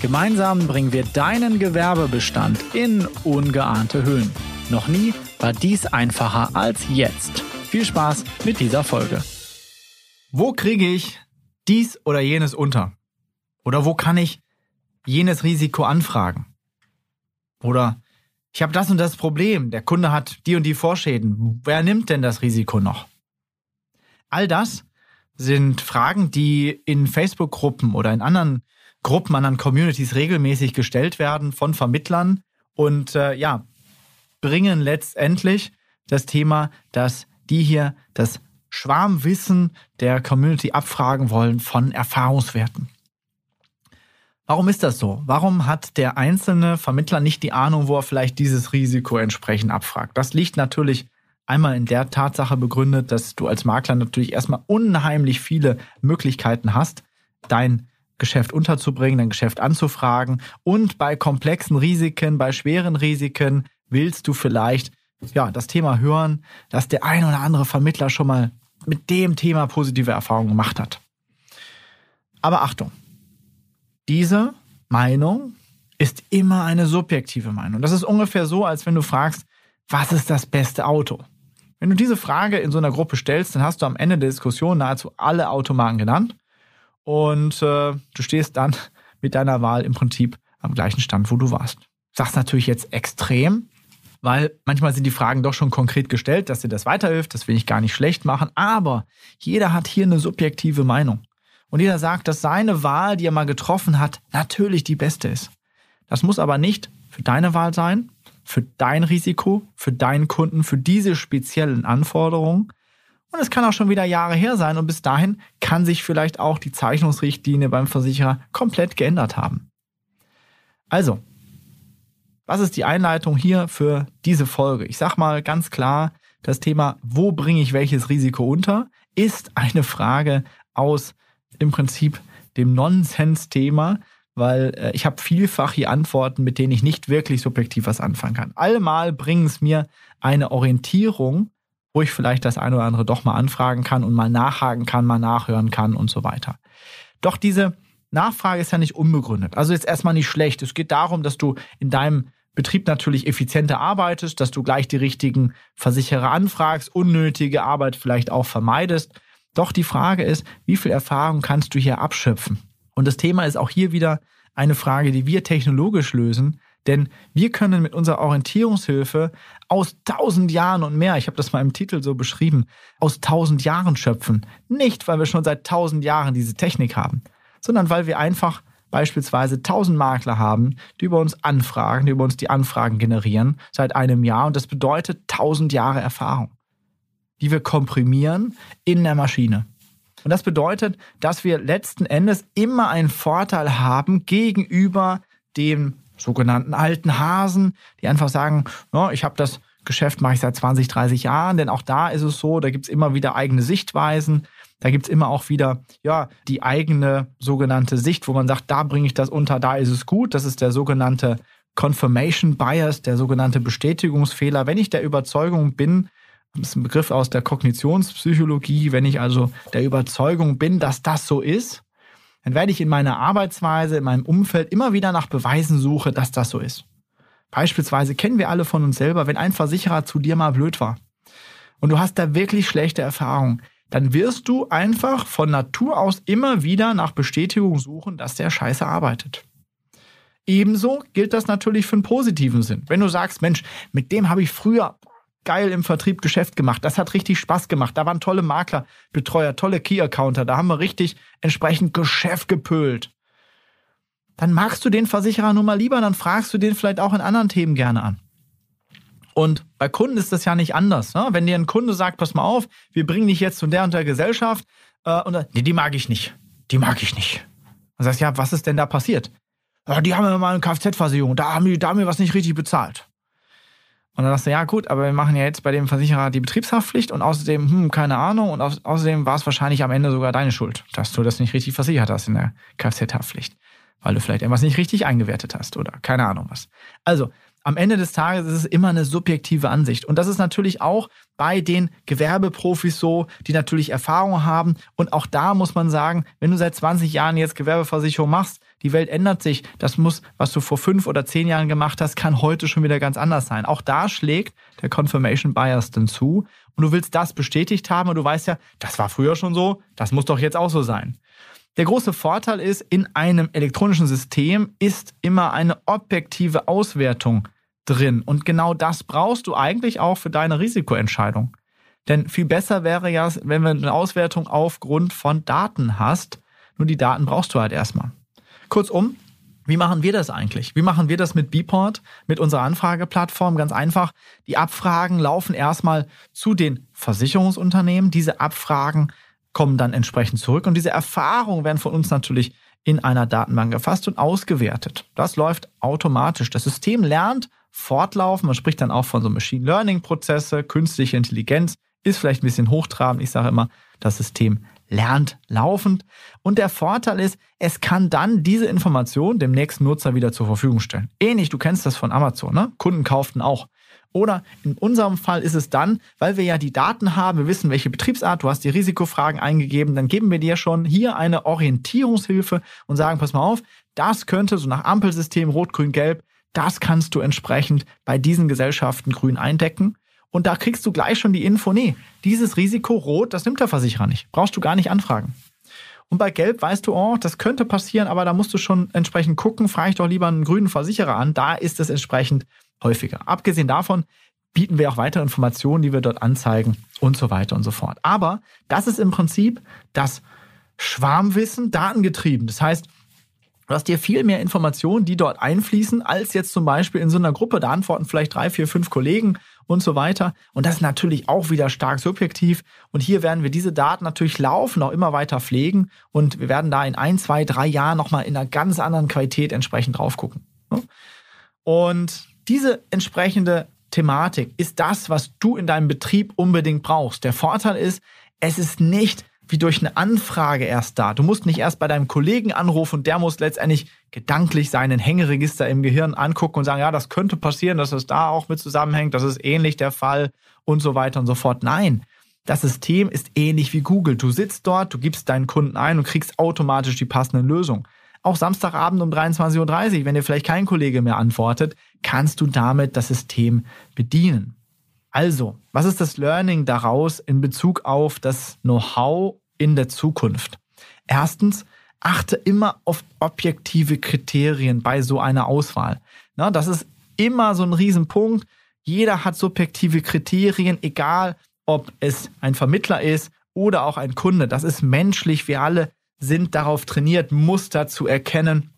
Gemeinsam bringen wir deinen Gewerbebestand in ungeahnte Höhen. Noch nie war dies einfacher als jetzt. Viel Spaß mit dieser Folge. Wo kriege ich dies oder jenes unter? Oder wo kann ich jenes Risiko anfragen? Oder ich habe das und das Problem, der Kunde hat die und die Vorschäden. Wer nimmt denn das Risiko noch? All das sind Fragen, die in Facebook-Gruppen oder in anderen Gruppen, anderen Communities regelmäßig gestellt werden von Vermittlern und äh, ja, bringen letztendlich das Thema, dass die hier das Schwarmwissen der Community abfragen wollen von Erfahrungswerten. Warum ist das so? Warum hat der einzelne Vermittler nicht die Ahnung, wo er vielleicht dieses Risiko entsprechend abfragt? Das liegt natürlich einmal in der Tatsache begründet, dass du als Makler natürlich erstmal unheimlich viele Möglichkeiten hast, dein Geschäft unterzubringen, dein Geschäft anzufragen. Und bei komplexen Risiken, bei schweren Risiken willst du vielleicht ja, das Thema hören, dass der ein oder andere Vermittler schon mal mit dem Thema positive Erfahrungen gemacht hat. Aber Achtung, diese Meinung ist immer eine subjektive Meinung. Das ist ungefähr so, als wenn du fragst, was ist das beste Auto? Wenn du diese Frage in so einer Gruppe stellst, dann hast du am Ende der Diskussion nahezu alle Automarken genannt und äh, du stehst dann mit deiner Wahl im Prinzip am gleichen Stand, wo du warst. Sagst natürlich jetzt extrem, weil manchmal sind die Fragen doch schon konkret gestellt, dass dir das weiterhilft, das will ich gar nicht schlecht machen, aber jeder hat hier eine subjektive Meinung. Und jeder sagt, dass seine Wahl, die er mal getroffen hat, natürlich die beste ist. Das muss aber nicht für deine Wahl sein, für dein Risiko, für deinen Kunden, für diese speziellen Anforderungen, und es kann auch schon wieder Jahre her sein und bis dahin kann sich vielleicht auch die Zeichnungsrichtlinie beim Versicherer komplett geändert haben. Also, was ist die Einleitung hier für diese Folge? Ich sag mal ganz klar, das Thema, wo bringe ich welches Risiko unter, ist eine Frage aus im Prinzip dem Nonsens-Thema, weil äh, ich habe vielfach hier Antworten, mit denen ich nicht wirklich subjektiv was anfangen kann. Allemal bringen es mir eine Orientierung wo ich vielleicht das eine oder andere doch mal anfragen kann und mal nachhaken kann, mal nachhören kann und so weiter. Doch diese Nachfrage ist ja nicht unbegründet. Also jetzt erstmal nicht schlecht. Es geht darum, dass du in deinem Betrieb natürlich effizienter arbeitest, dass du gleich die richtigen Versicherer anfragst, unnötige Arbeit vielleicht auch vermeidest. Doch die Frage ist, wie viel Erfahrung kannst du hier abschöpfen? Und das Thema ist auch hier wieder eine Frage, die wir technologisch lösen, denn wir können mit unserer Orientierungshilfe aus tausend Jahren und mehr, ich habe das mal im Titel so beschrieben, aus tausend Jahren schöpfen. Nicht, weil wir schon seit tausend Jahren diese Technik haben, sondern weil wir einfach beispielsweise tausend Makler haben, die über uns anfragen, die über uns die Anfragen generieren seit einem Jahr. Und das bedeutet tausend Jahre Erfahrung, die wir komprimieren in der Maschine. Und das bedeutet, dass wir letzten Endes immer einen Vorteil haben gegenüber dem sogenannten alten Hasen, die einfach sagen, no, ich habe das Geschäft mache ich seit 20, 30 Jahren, denn auch da ist es so, da gibt es immer wieder eigene Sichtweisen. Da gibt es immer auch wieder ja, die eigene sogenannte Sicht, wo man sagt, da bringe ich das unter, da ist es gut. Das ist der sogenannte Confirmation Bias, der sogenannte Bestätigungsfehler. Wenn ich der Überzeugung bin, das ist ein Begriff aus der Kognitionspsychologie, wenn ich also der Überzeugung bin, dass das so ist, dann werde ich in meiner Arbeitsweise, in meinem Umfeld immer wieder nach Beweisen suche, dass das so ist. Beispielsweise kennen wir alle von uns selber, wenn ein Versicherer zu dir mal blöd war und du hast da wirklich schlechte Erfahrungen, dann wirst du einfach von Natur aus immer wieder nach Bestätigung suchen, dass der scheiße arbeitet. Ebenso gilt das natürlich für einen positiven Sinn. Wenn du sagst, Mensch, mit dem habe ich früher geil im Vertrieb Geschäft gemacht. Das hat richtig Spaß gemacht. Da waren tolle Makler, Betreuer, tolle Key-Accounter. Da haben wir richtig entsprechend Geschäft gepölt. Dann magst du den Versicherer nun mal lieber, dann fragst du den vielleicht auch in anderen Themen gerne an. Und bei Kunden ist das ja nicht anders. Ne? Wenn dir ein Kunde sagt, pass mal auf, wir bringen dich jetzt zu der und der Gesellschaft, äh, und nee, die mag ich nicht. Die mag ich nicht. Dann sagst du, ja, was ist denn da passiert? ja, die haben ja mal eine Kfz-Versicherung, da haben die, da haben wir was nicht richtig bezahlt. Und dann sagst du, ja gut, aber wir machen ja jetzt bei dem Versicherer die Betriebshaftpflicht und außerdem, hm, keine Ahnung, und au außerdem war es wahrscheinlich am Ende sogar deine Schuld, dass du das nicht richtig versichert hast in der Kfz-Haftpflicht, weil du vielleicht irgendwas nicht richtig eingewertet hast oder keine Ahnung was. Also, am Ende des Tages ist es immer eine subjektive Ansicht. Und das ist natürlich auch bei den Gewerbeprofis so, die natürlich Erfahrung haben. Und auch da muss man sagen, wenn du seit 20 Jahren jetzt Gewerbeversicherung machst, die Welt ändert sich. Das muss, was du vor fünf oder zehn Jahren gemacht hast, kann heute schon wieder ganz anders sein. Auch da schlägt der Confirmation Bias dann zu. Und du willst das bestätigt haben und du weißt ja, das war früher schon so, das muss doch jetzt auch so sein. Der große Vorteil ist, in einem elektronischen System ist immer eine objektive Auswertung drin. Und genau das brauchst du eigentlich auch für deine Risikoentscheidung. Denn viel besser wäre ja, wenn du eine Auswertung aufgrund von Daten hast. Nur die Daten brauchst du halt erstmal. Kurzum, wie machen wir das eigentlich? Wie machen wir das mit Bport, mit unserer Anfrageplattform? Ganz einfach. Die Abfragen laufen erstmal zu den Versicherungsunternehmen. Diese Abfragen kommen dann entsprechend zurück und diese Erfahrungen werden von uns natürlich in einer Datenbank erfasst und ausgewertet. Das läuft automatisch. Das System lernt fortlaufen. Man spricht dann auch von so Machine Learning Prozesse, künstliche Intelligenz ist vielleicht ein bisschen hochtrabend. Ich sage immer, das System lernt laufend. Und der Vorteil ist, es kann dann diese Information dem nächsten Nutzer wieder zur Verfügung stellen. Ähnlich, du kennst das von Amazon, ne? Kunden kauften auch. Oder in unserem Fall ist es dann, weil wir ja die Daten haben, wir wissen, welche Betriebsart, du hast die Risikofragen eingegeben, dann geben wir dir schon hier eine Orientierungshilfe und sagen, pass mal auf, das könnte so nach Ampelsystem Rot, Grün, Gelb, das kannst du entsprechend bei diesen Gesellschaften grün eindecken. Und da kriegst du gleich schon die Info, nee, dieses Risiko rot, das nimmt der Versicherer nicht. Brauchst du gar nicht anfragen. Und bei Gelb weißt du, oh, das könnte passieren, aber da musst du schon entsprechend gucken, frage ich doch lieber einen grünen Versicherer an, da ist es entsprechend häufiger. Abgesehen davon bieten wir auch weitere Informationen, die wir dort anzeigen und so weiter und so fort. Aber das ist im Prinzip das Schwarmwissen datengetrieben. Das heißt, du hast dir viel mehr Informationen, die dort einfließen, als jetzt zum Beispiel in so einer Gruppe. Da antworten vielleicht drei, vier, fünf Kollegen und so weiter. Und das ist natürlich auch wieder stark subjektiv. Und hier werden wir diese Daten natürlich laufen, auch immer weiter pflegen. Und wir werden da in ein, zwei, drei Jahren nochmal in einer ganz anderen Qualität entsprechend drauf gucken. Und diese entsprechende Thematik ist das, was du in deinem Betrieb unbedingt brauchst. Der Vorteil ist, es ist nicht wie durch eine Anfrage erst da. Du musst nicht erst bei deinem Kollegen anrufen und der muss letztendlich gedanklich seinen Hängeregister im Gehirn angucken und sagen, ja, das könnte passieren, dass es da auch mit zusammenhängt, das ist ähnlich der Fall und so weiter und so fort. Nein, das System ist ähnlich wie Google. Du sitzt dort, du gibst deinen Kunden ein und kriegst automatisch die passenden Lösungen. Auch Samstagabend um 23.30 Uhr, wenn dir vielleicht kein Kollege mehr antwortet, kannst du damit das System bedienen. Also, was ist das Learning daraus in Bezug auf das Know-how in der Zukunft? Erstens, achte immer auf objektive Kriterien bei so einer Auswahl. Na, das ist immer so ein Riesenpunkt. Jeder hat subjektive Kriterien, egal ob es ein Vermittler ist oder auch ein Kunde. Das ist menschlich. Wir alle sind darauf trainiert, Muster zu erkennen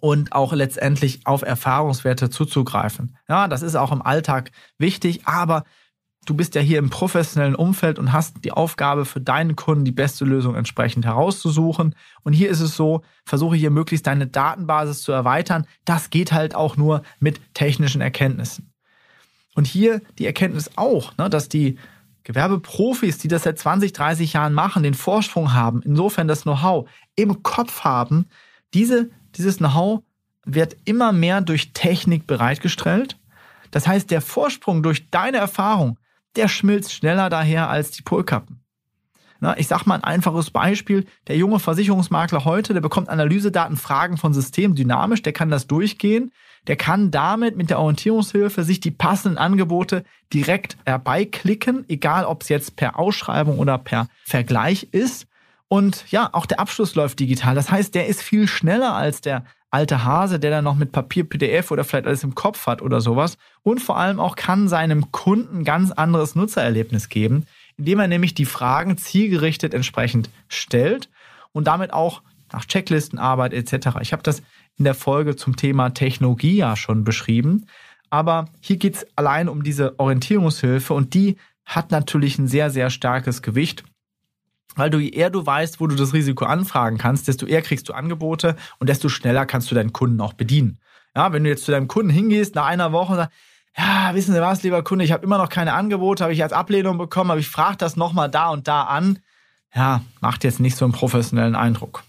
und auch letztendlich auf Erfahrungswerte zuzugreifen. Ja, das ist auch im Alltag wichtig, aber du bist ja hier im professionellen Umfeld und hast die Aufgabe für deinen Kunden die beste Lösung entsprechend herauszusuchen. Und hier ist es so, versuche hier möglichst deine Datenbasis zu erweitern. Das geht halt auch nur mit technischen Erkenntnissen. Und hier die Erkenntnis auch, ne, dass die Gewerbeprofis, die das seit 20, 30 Jahren machen, den Vorsprung haben, insofern das Know-how im Kopf haben, diese, dieses Know-how wird immer mehr durch Technik bereitgestellt. Das heißt, der Vorsprung durch deine Erfahrung, der schmilzt schneller daher als die Polkappen. Na, ich sag mal ein einfaches Beispiel. Der junge Versicherungsmakler heute, der bekommt Analysedaten, Fragen von System dynamisch, der kann das durchgehen. Der kann damit mit der Orientierungshilfe sich die passenden Angebote direkt herbeiklicken, egal ob es jetzt per Ausschreibung oder per Vergleich ist. Und ja, auch der Abschluss läuft digital. Das heißt, der ist viel schneller als der alte Hase, der dann noch mit Papier, PDF oder vielleicht alles im Kopf hat oder sowas. Und vor allem auch kann seinem Kunden ganz anderes Nutzererlebnis geben, indem er nämlich die Fragen zielgerichtet entsprechend stellt und damit auch nach Checklistenarbeit etc. Ich habe das in der Folge zum Thema Technologie ja schon beschrieben. Aber hier geht es allein um diese Orientierungshilfe und die hat natürlich ein sehr, sehr starkes Gewicht. Weil du, je eher du weißt, wo du das Risiko anfragen kannst, desto eher kriegst du Angebote und desto schneller kannst du deinen Kunden auch bedienen. Ja, wenn du jetzt zu deinem Kunden hingehst nach einer Woche und sagst, ja, wissen Sie was, lieber Kunde, ich habe immer noch keine Angebote, habe ich als Ablehnung bekommen, aber ich frage das nochmal da und da an. Ja, macht jetzt nicht so einen professionellen Eindruck.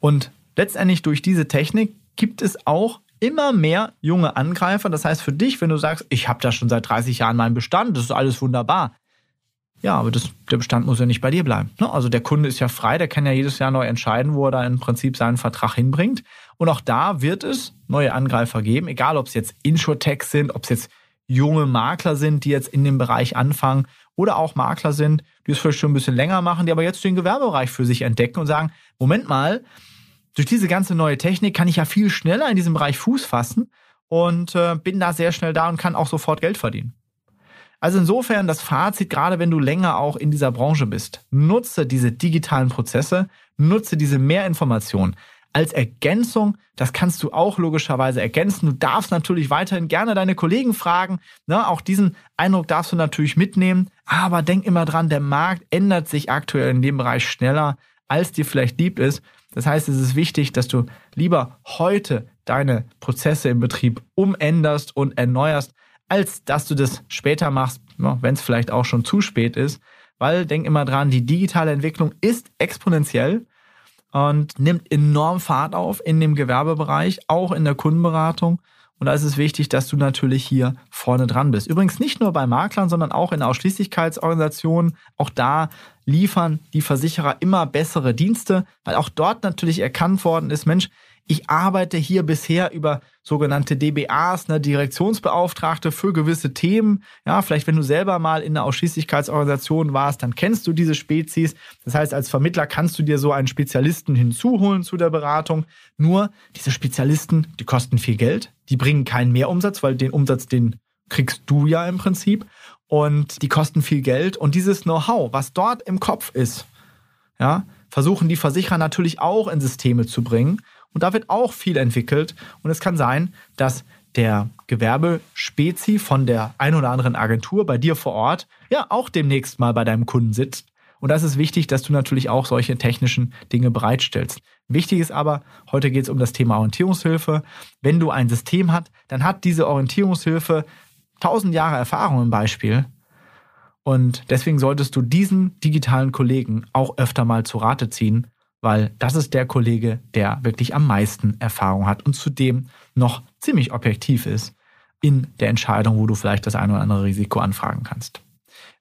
Und letztendlich durch diese Technik gibt es auch immer mehr junge Angreifer. Das heißt für dich, wenn du sagst, ich habe da schon seit 30 Jahren meinen Bestand, das ist alles wunderbar. Ja, aber das, der Bestand muss ja nicht bei dir bleiben. Ne? Also der Kunde ist ja frei, der kann ja jedes Jahr neu entscheiden, wo er da im Prinzip seinen Vertrag hinbringt. Und auch da wird es neue Angreifer geben, egal ob es jetzt Insurtechs sind, ob es jetzt junge Makler sind, die jetzt in dem Bereich anfangen oder auch Makler sind, die es vielleicht schon ein bisschen länger machen, die aber jetzt den Gewerbebereich für sich entdecken und sagen, Moment mal, durch diese ganze neue Technik kann ich ja viel schneller in diesem Bereich Fuß fassen und äh, bin da sehr schnell da und kann auch sofort Geld verdienen. Also insofern das Fazit, gerade wenn du länger auch in dieser Branche bist, nutze diese digitalen Prozesse, nutze diese Mehrinformation als Ergänzung. Das kannst du auch logischerweise ergänzen. Du darfst natürlich weiterhin gerne deine Kollegen fragen. Ne? Auch diesen Eindruck darfst du natürlich mitnehmen. Aber denk immer dran, der Markt ändert sich aktuell in dem Bereich schneller, als dir vielleicht lieb ist. Das heißt, es ist wichtig, dass du lieber heute deine Prozesse im Betrieb umänderst und erneuerst, als dass du das später machst, wenn es vielleicht auch schon zu spät ist. Weil denk immer dran, die digitale Entwicklung ist exponentiell und nimmt enorm Fahrt auf in dem Gewerbebereich, auch in der Kundenberatung. Und da ist es wichtig, dass du natürlich hier vorne dran bist. Übrigens nicht nur bei Maklern, sondern auch in Ausschließlichkeitsorganisationen. Auch da liefern die Versicherer immer bessere Dienste, weil auch dort natürlich erkannt worden ist, Mensch, ich arbeite hier bisher über sogenannte DBAs, ne, Direktionsbeauftragte für gewisse Themen. Ja, vielleicht wenn du selber mal in einer Ausschließlichkeitsorganisation warst, dann kennst du diese Spezies. Das heißt, als Vermittler kannst du dir so einen Spezialisten hinzuholen zu der Beratung. Nur diese Spezialisten, die kosten viel Geld, die bringen keinen Mehrumsatz, weil den Umsatz, den kriegst du ja im Prinzip. Und die kosten viel Geld. Und dieses Know-how, was dort im Kopf ist, ja, versuchen die Versicherer natürlich auch in Systeme zu bringen. Und da wird auch viel entwickelt. Und es kann sein, dass der Gewerbespezi von der ein oder anderen Agentur bei dir vor Ort ja auch demnächst mal bei deinem Kunden sitzt. Und das ist wichtig, dass du natürlich auch solche technischen Dinge bereitstellst. Wichtig ist aber, heute geht es um das Thema Orientierungshilfe. Wenn du ein System hast, dann hat diese Orientierungshilfe tausend Jahre Erfahrung im Beispiel. Und deswegen solltest du diesen digitalen Kollegen auch öfter mal zu Rate ziehen weil das ist der Kollege, der wirklich am meisten Erfahrung hat und zudem noch ziemlich objektiv ist in der Entscheidung, wo du vielleicht das ein oder andere Risiko anfragen kannst.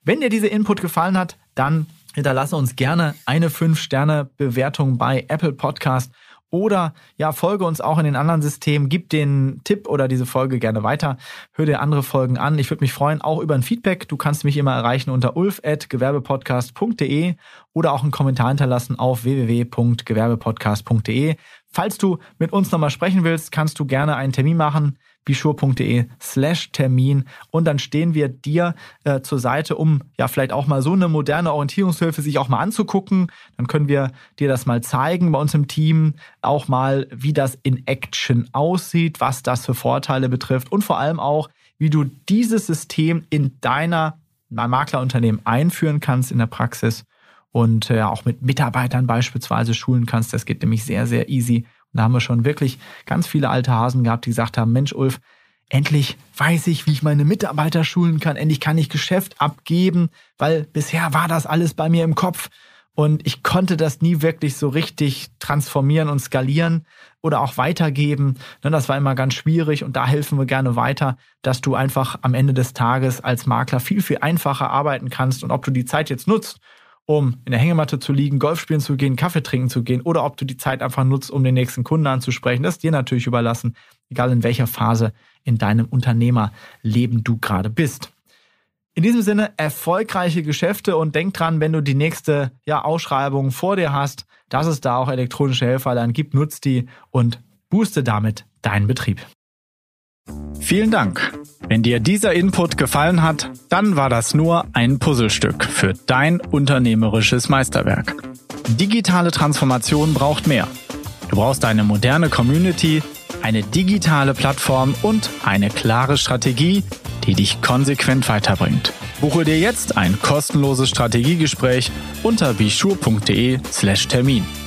Wenn dir diese Input gefallen hat, dann hinterlasse uns gerne eine 5-Sterne-Bewertung bei Apple Podcast oder ja, folge uns auch in den anderen Systemen, gib den Tipp oder diese Folge gerne weiter, hör dir andere Folgen an. Ich würde mich freuen, auch über ein Feedback. Du kannst mich immer erreichen unter ulf.gewerbepodcast.de oder auch einen Kommentar hinterlassen auf www.gewerbepodcast.de. Falls du mit uns nochmal sprechen willst, kannst du gerne einen Termin machen bischur.de slash Termin und dann stehen wir dir äh, zur Seite, um ja vielleicht auch mal so eine moderne Orientierungshilfe sich auch mal anzugucken. Dann können wir dir das mal zeigen bei uns im Team, auch mal, wie das in Action aussieht, was das für Vorteile betrifft und vor allem auch, wie du dieses System in deiner Maklerunternehmen einführen kannst in der Praxis und äh, auch mit Mitarbeitern beispielsweise schulen kannst. Das geht nämlich sehr, sehr easy da haben wir schon wirklich ganz viele alte Hasen gehabt, die gesagt haben, Mensch, Ulf, endlich weiß ich, wie ich meine Mitarbeiter schulen kann, endlich kann ich Geschäft abgeben, weil bisher war das alles bei mir im Kopf. Und ich konnte das nie wirklich so richtig transformieren und skalieren oder auch weitergeben. Ne, das war immer ganz schwierig und da helfen wir gerne weiter, dass du einfach am Ende des Tages als Makler viel, viel einfacher arbeiten kannst. Und ob du die Zeit jetzt nutzt, um in der Hängematte zu liegen, Golf spielen zu gehen, Kaffee trinken zu gehen oder ob du die Zeit einfach nutzt, um den nächsten Kunden anzusprechen. Das ist dir natürlich überlassen, egal in welcher Phase in deinem Unternehmerleben du gerade bist. In diesem Sinne, erfolgreiche Geschäfte und denk dran, wenn du die nächste ja, Ausschreibung vor dir hast, dass es da auch elektronische Helfer dann gibt, nutzt die und booste damit deinen Betrieb. Vielen Dank. Wenn dir dieser Input gefallen hat, dann war das nur ein Puzzlestück für dein unternehmerisches Meisterwerk. Digitale Transformation braucht mehr. Du brauchst eine moderne Community, eine digitale Plattform und eine klare Strategie, die dich konsequent weiterbringt. Buche dir jetzt ein kostenloses Strategiegespräch unter bischur.de/slash Termin.